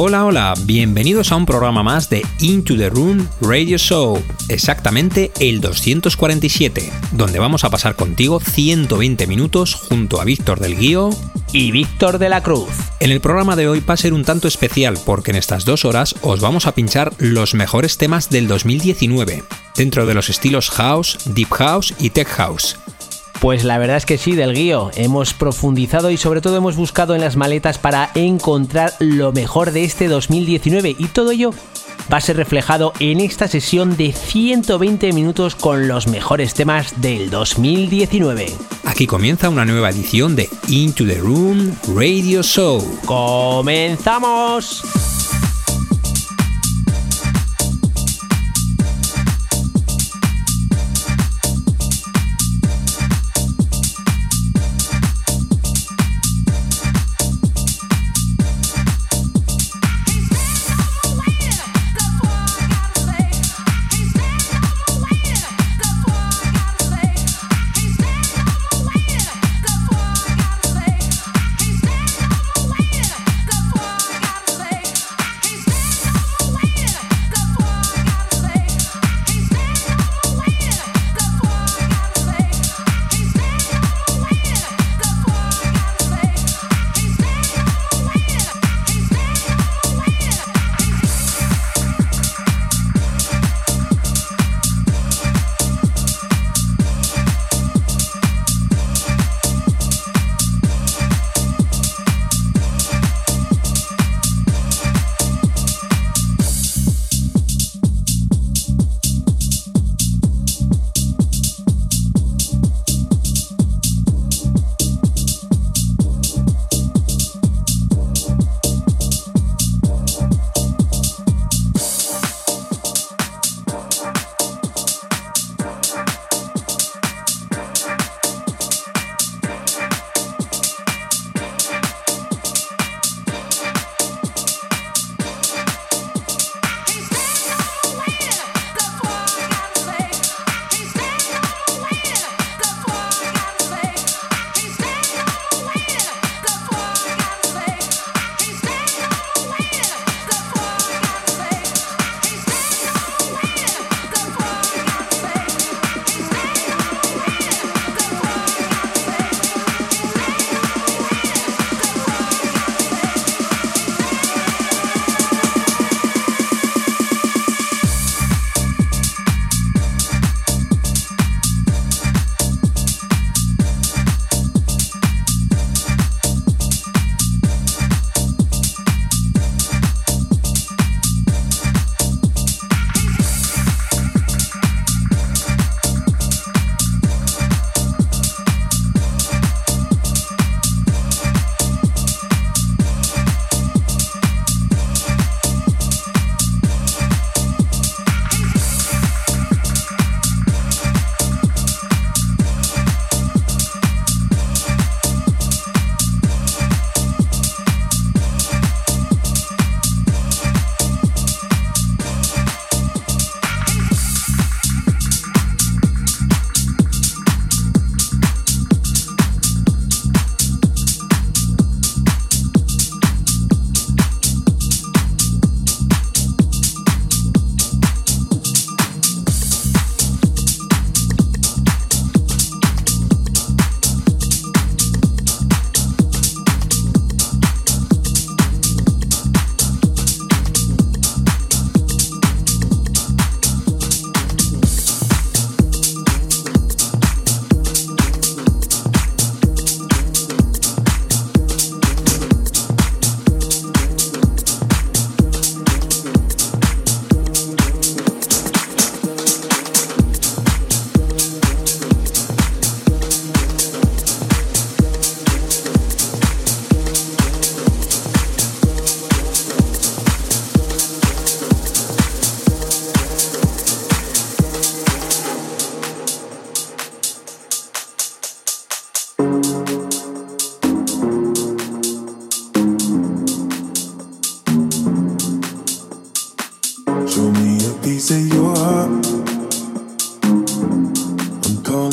Hola, hola, bienvenidos a un programa más de Into the Room Radio Show, exactamente el 247, donde vamos a pasar contigo 120 minutos junto a Víctor del Guío y Víctor de la Cruz. En el programa de hoy va a ser un tanto especial porque en estas dos horas os vamos a pinchar los mejores temas del 2019, dentro de los estilos House, Deep House y Tech House. Pues la verdad es que sí, del guío. Hemos profundizado y sobre todo hemos buscado en las maletas para encontrar lo mejor de este 2019 y todo ello va a ser reflejado en esta sesión de 120 minutos con los mejores temas del 2019. Aquí comienza una nueva edición de Into the Room Radio Show. ¡Comenzamos!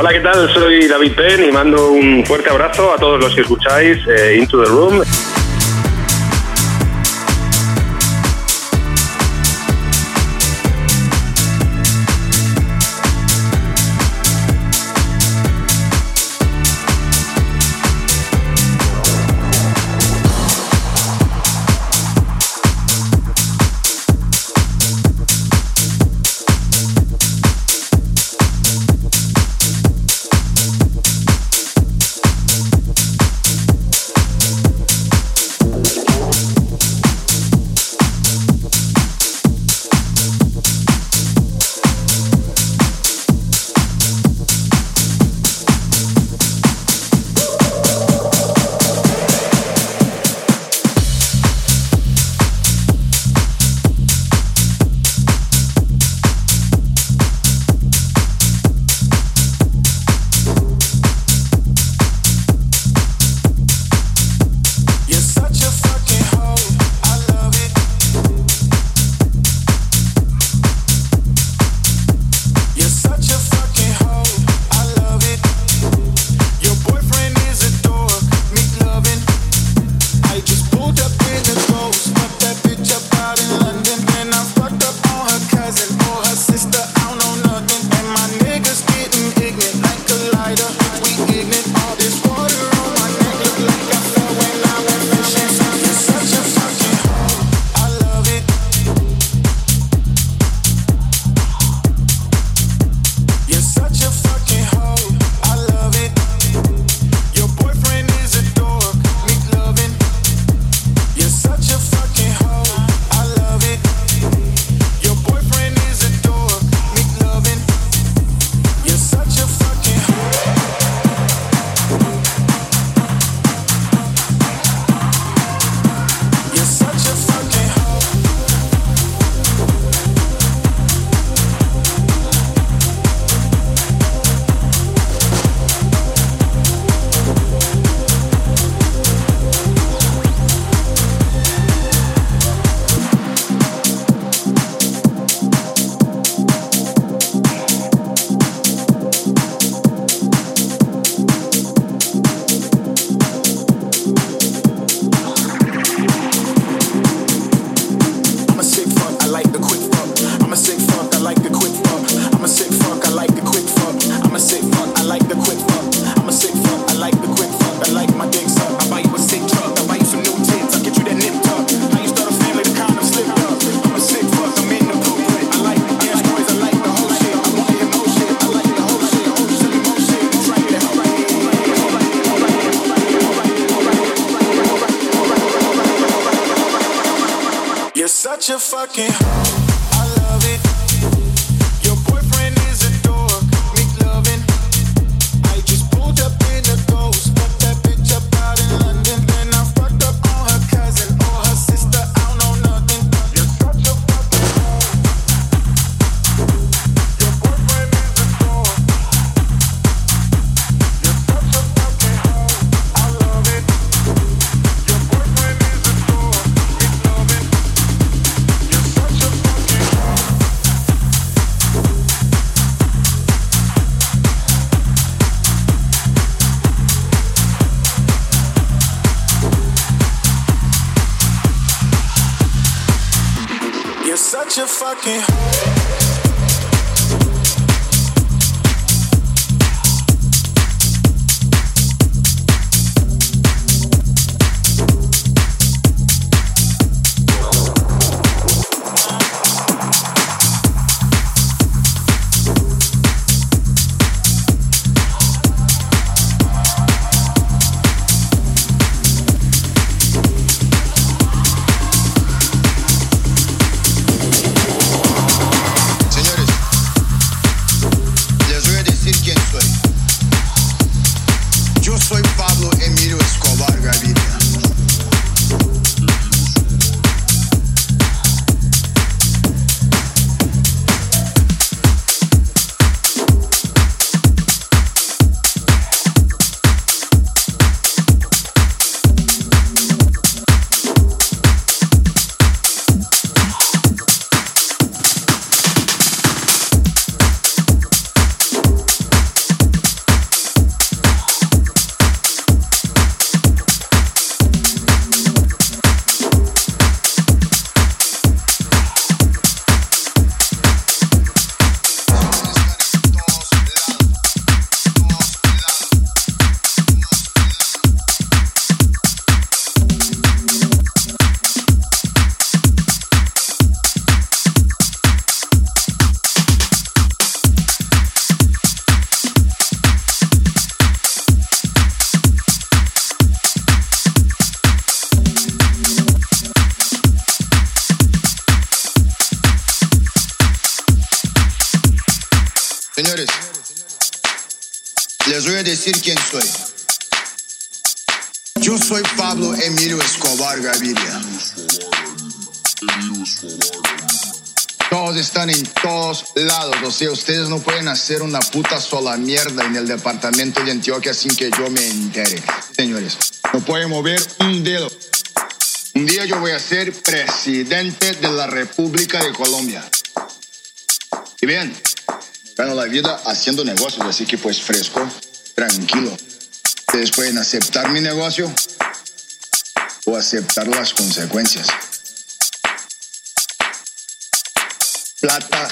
Hola, ¿qué tal? Soy David Penn y mando un fuerte abrazo a todos los que escucháis eh, Into the Room. Si ustedes no pueden hacer una puta sola mierda en el departamento de Antioquia sin que yo me entere. Señores, no pueden mover un dedo. Un día yo voy a ser presidente de la República de Colombia. Y bien, gano la vida haciendo negocios, así que pues fresco, tranquilo. Ustedes pueden aceptar mi negocio o aceptar las consecuencias. Plata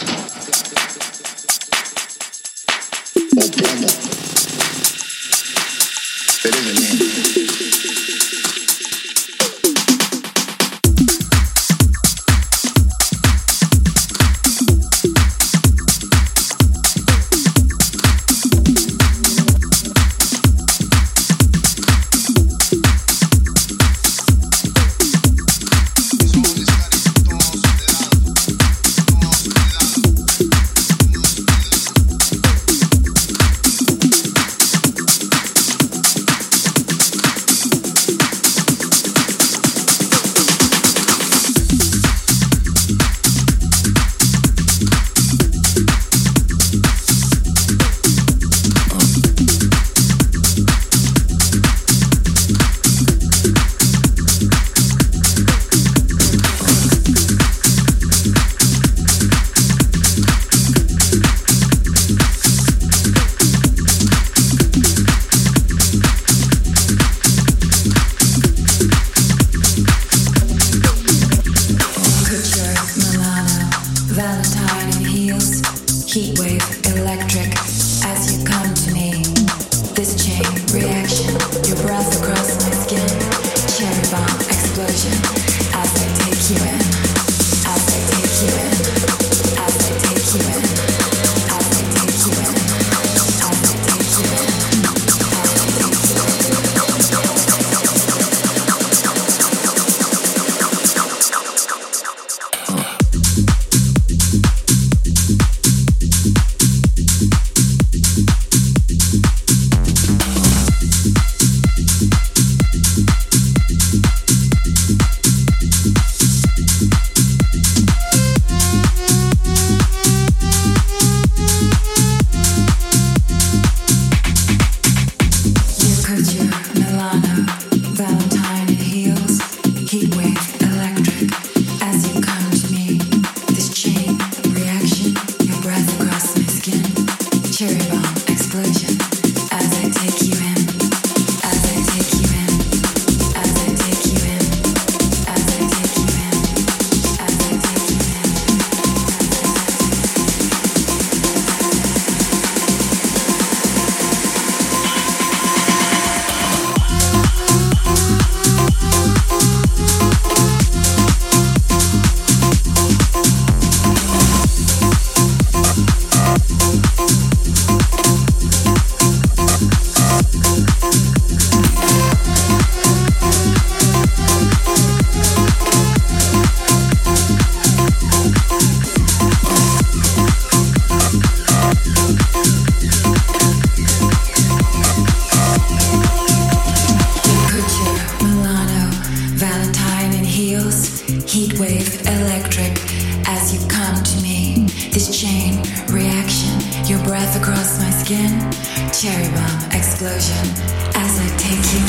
as I take you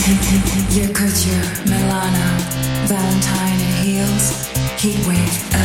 your couture, Milano, Valentine heels, heat wave.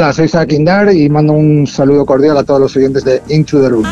Hola, soy Sakindar y mando un saludo cordial a todos los oyentes de Into the Room.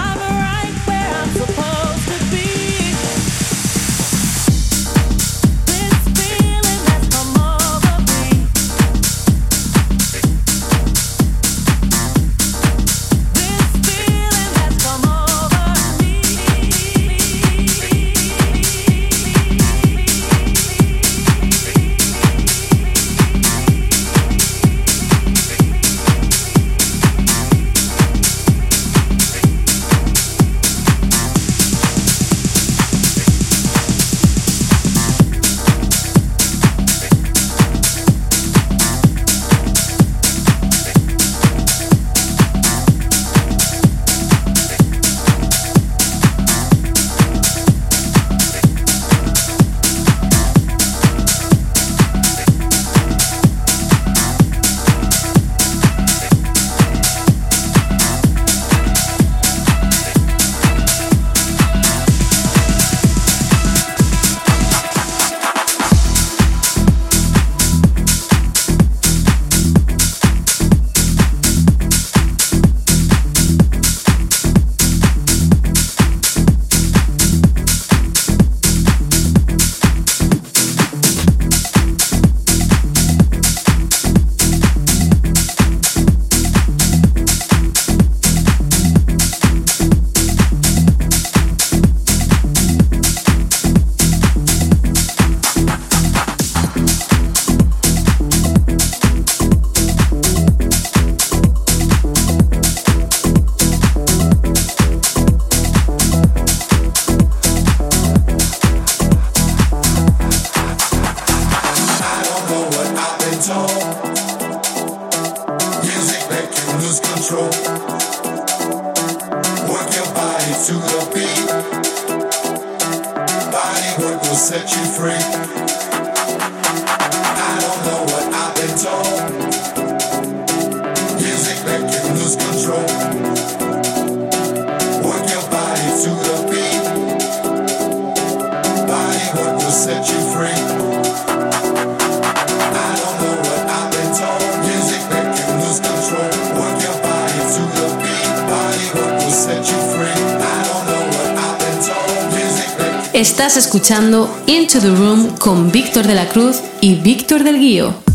The Room con Víctor de la Cruz y Víctor del Guío.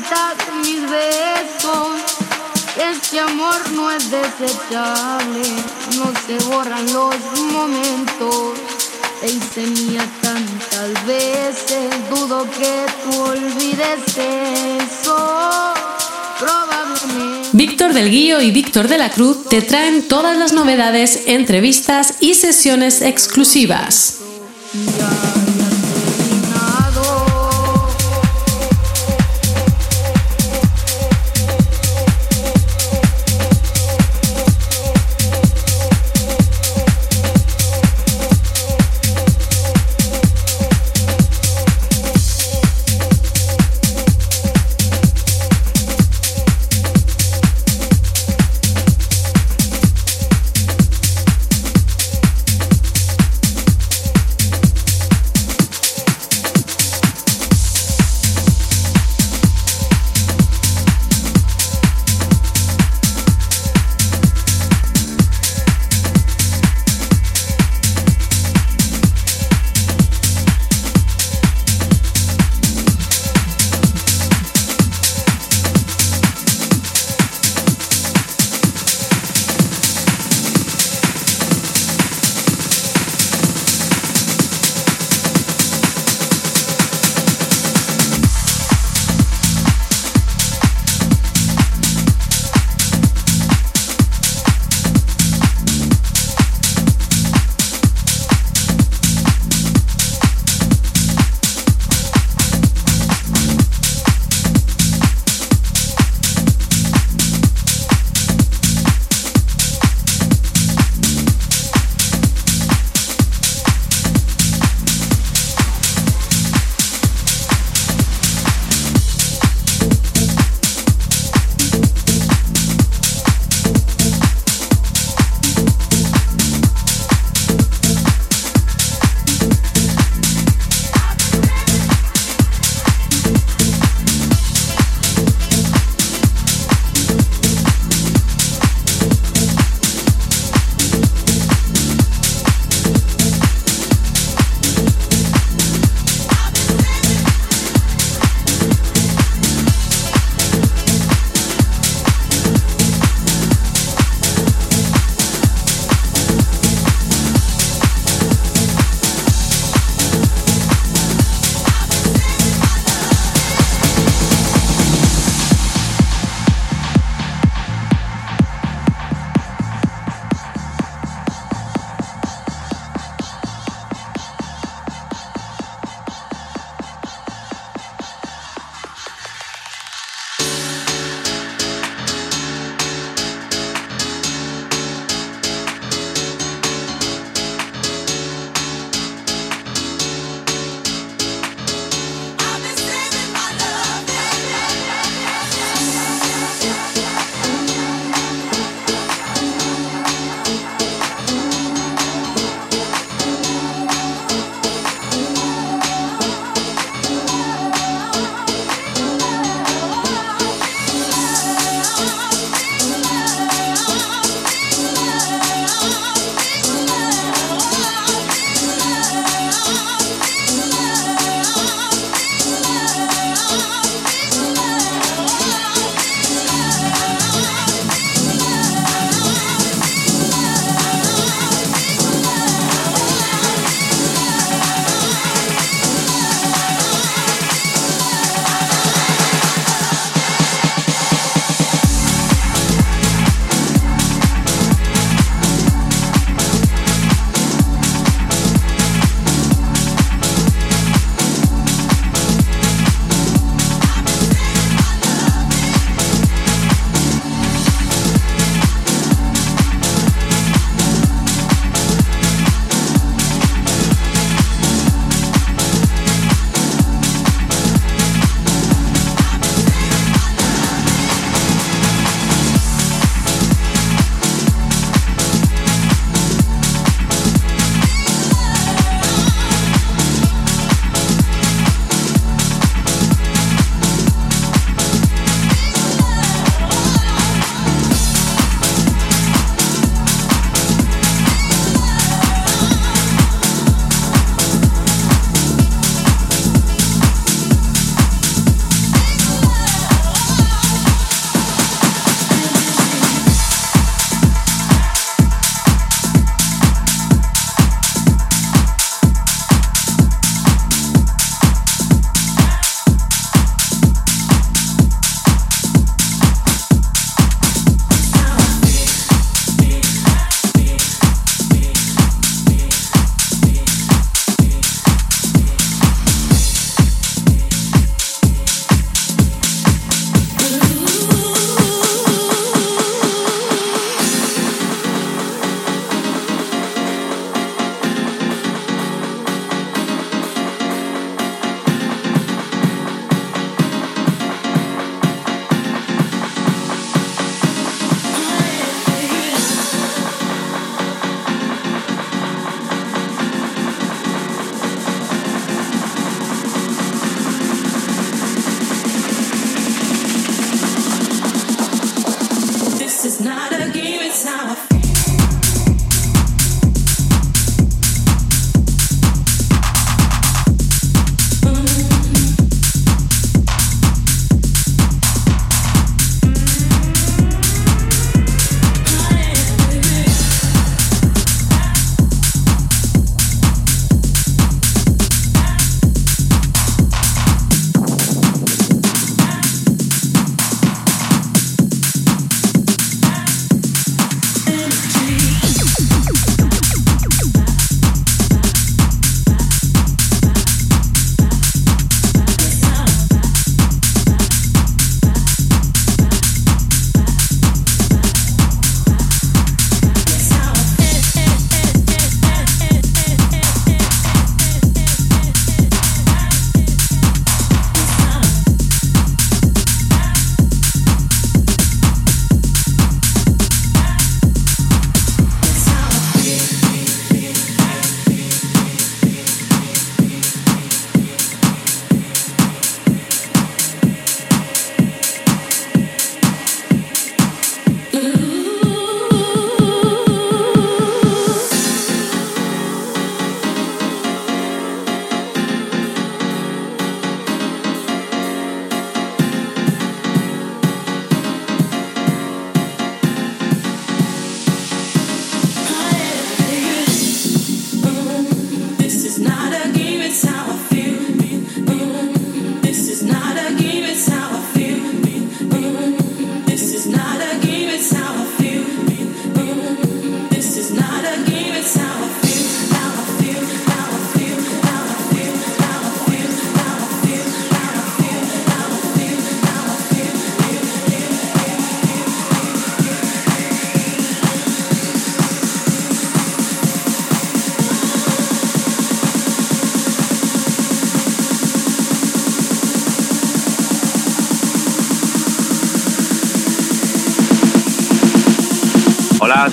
Necesitas mis besos. Este amor no es desechable, no se borran los momentos. Te hice mía tantas veces, dudo que tú olvides eso. Probablemente. Víctor del Guío y Víctor de la Cruz te traen todas las novedades, entrevistas y sesiones exclusivas.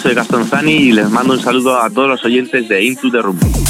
Soy Gastón Zani y les mando un saludo a todos los oyentes de Into the Room.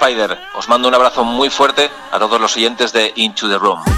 Spider. Os mando un abrazo muy fuerte a todos los oyentes de Into the Room.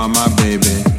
are my baby.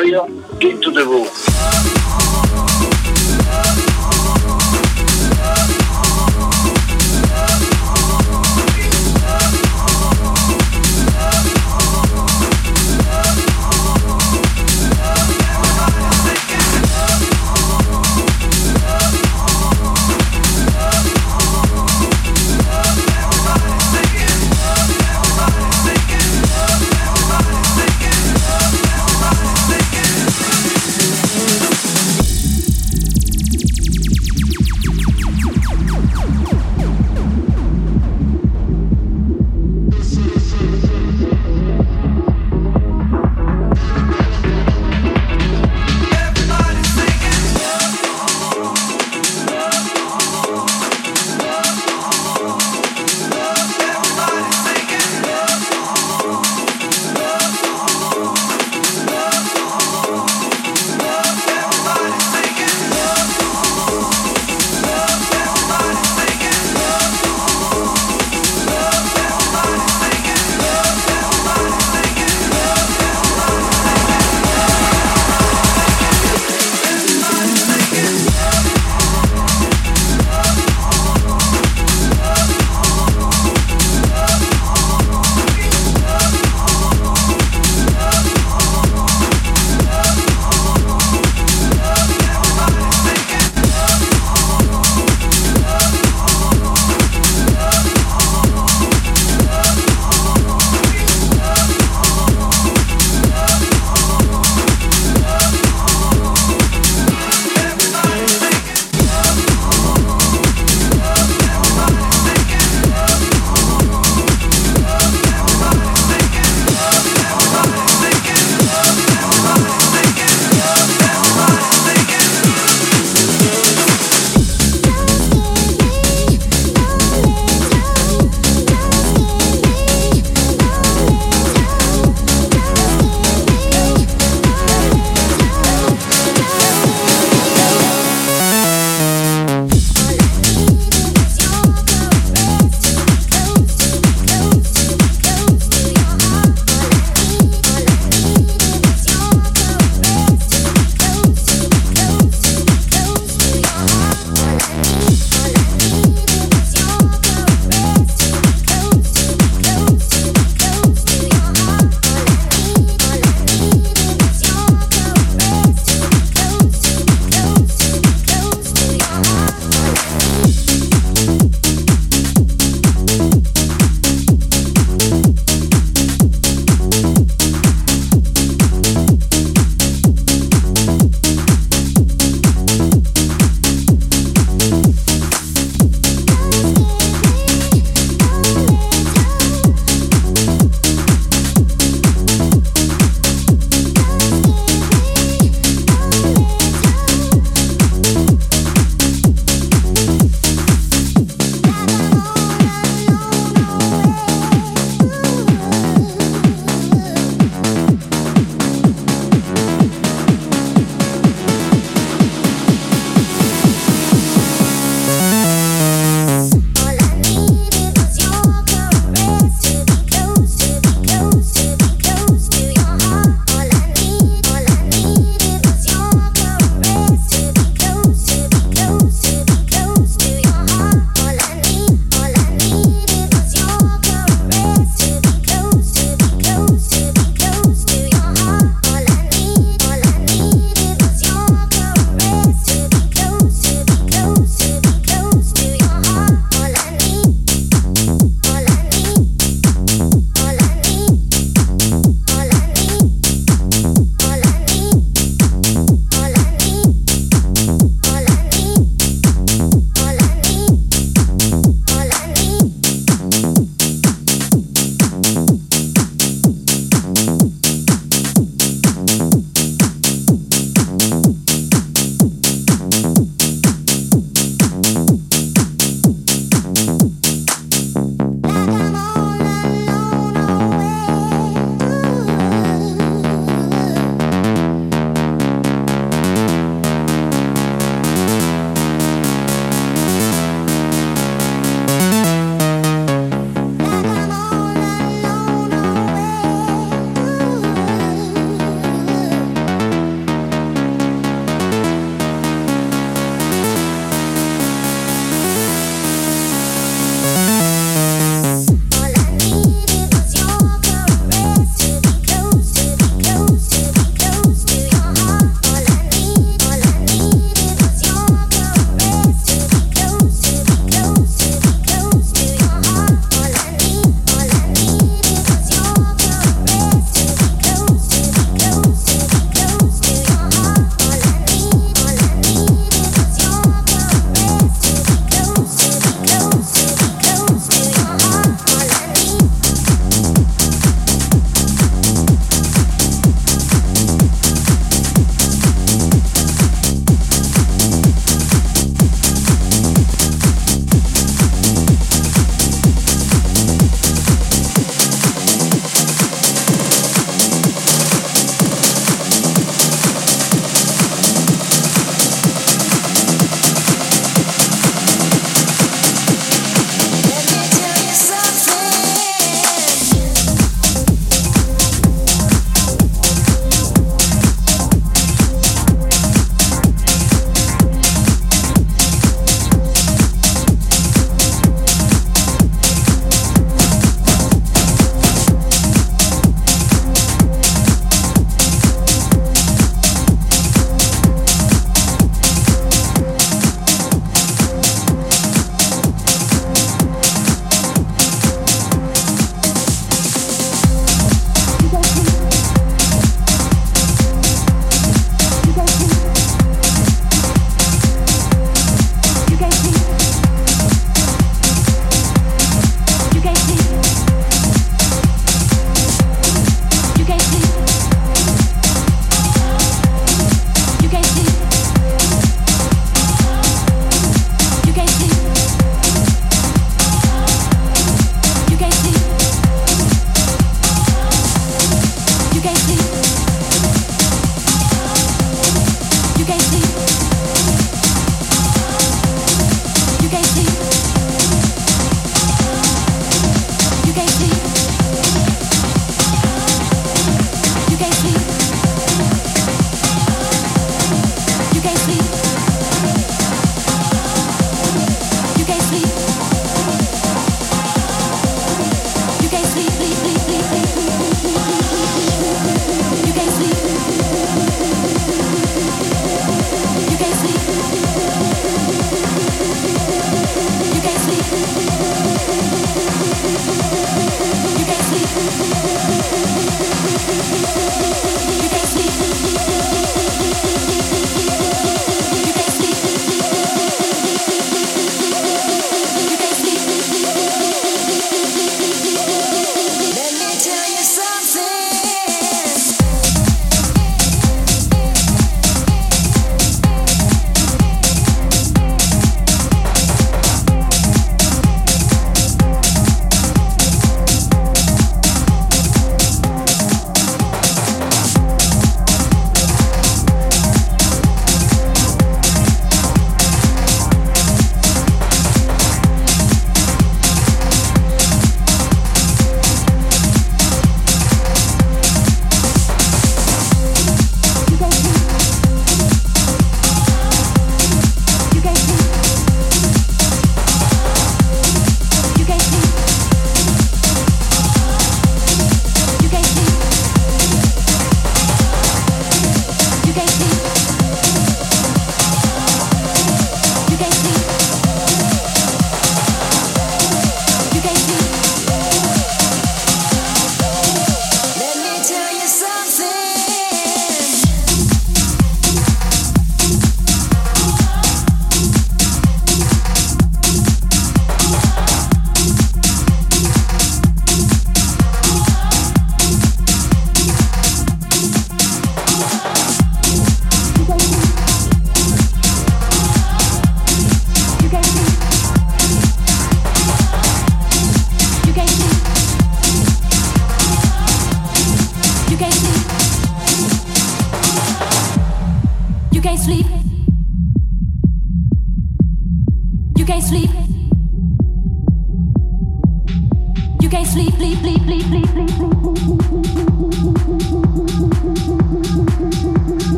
Programa de radio Into the Room.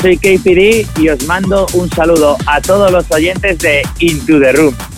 Soy KPD y os mando un saludo a todos los oyentes de Into the Room.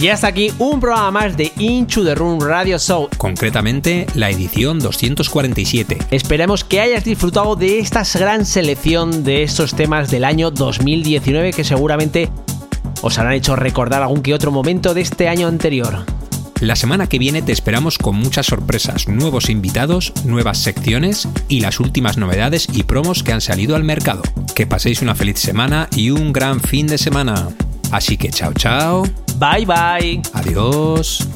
Y hasta aquí un programa más de Into the Room Radio Show. Concretamente, la edición 247. Esperemos que hayas disfrutado de esta gran selección de estos temas del año 2019 que seguramente os harán hecho recordar algún que otro momento de este año anterior. La semana que viene te esperamos con muchas sorpresas, nuevos invitados, nuevas secciones y las últimas novedades y promos que han salido al mercado. Que paséis una feliz semana y un gran fin de semana. Así que chao chao. Bye bye. Adiós.